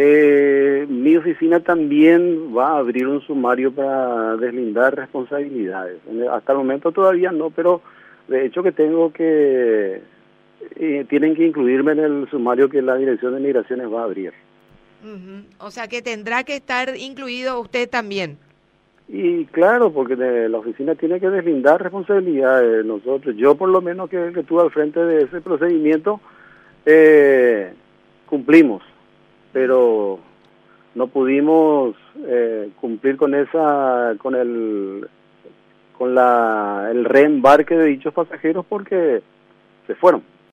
Eh, mi oficina también va a abrir un sumario para deslindar responsabilidades. Hasta el momento todavía no, pero de hecho que tengo que, eh, tienen que incluirme en el sumario que la Dirección de Migraciones va a abrir. O sea que tendrá que estar incluido usted también. Y claro, porque la oficina tiene que deslindar responsabilidades. Nosotros, yo por lo menos que, que estuve al frente de ese procedimiento, eh, cumplimos, pero no pudimos eh, cumplir con esa, con el, con la, el reembarque de dichos pasajeros porque se fueron.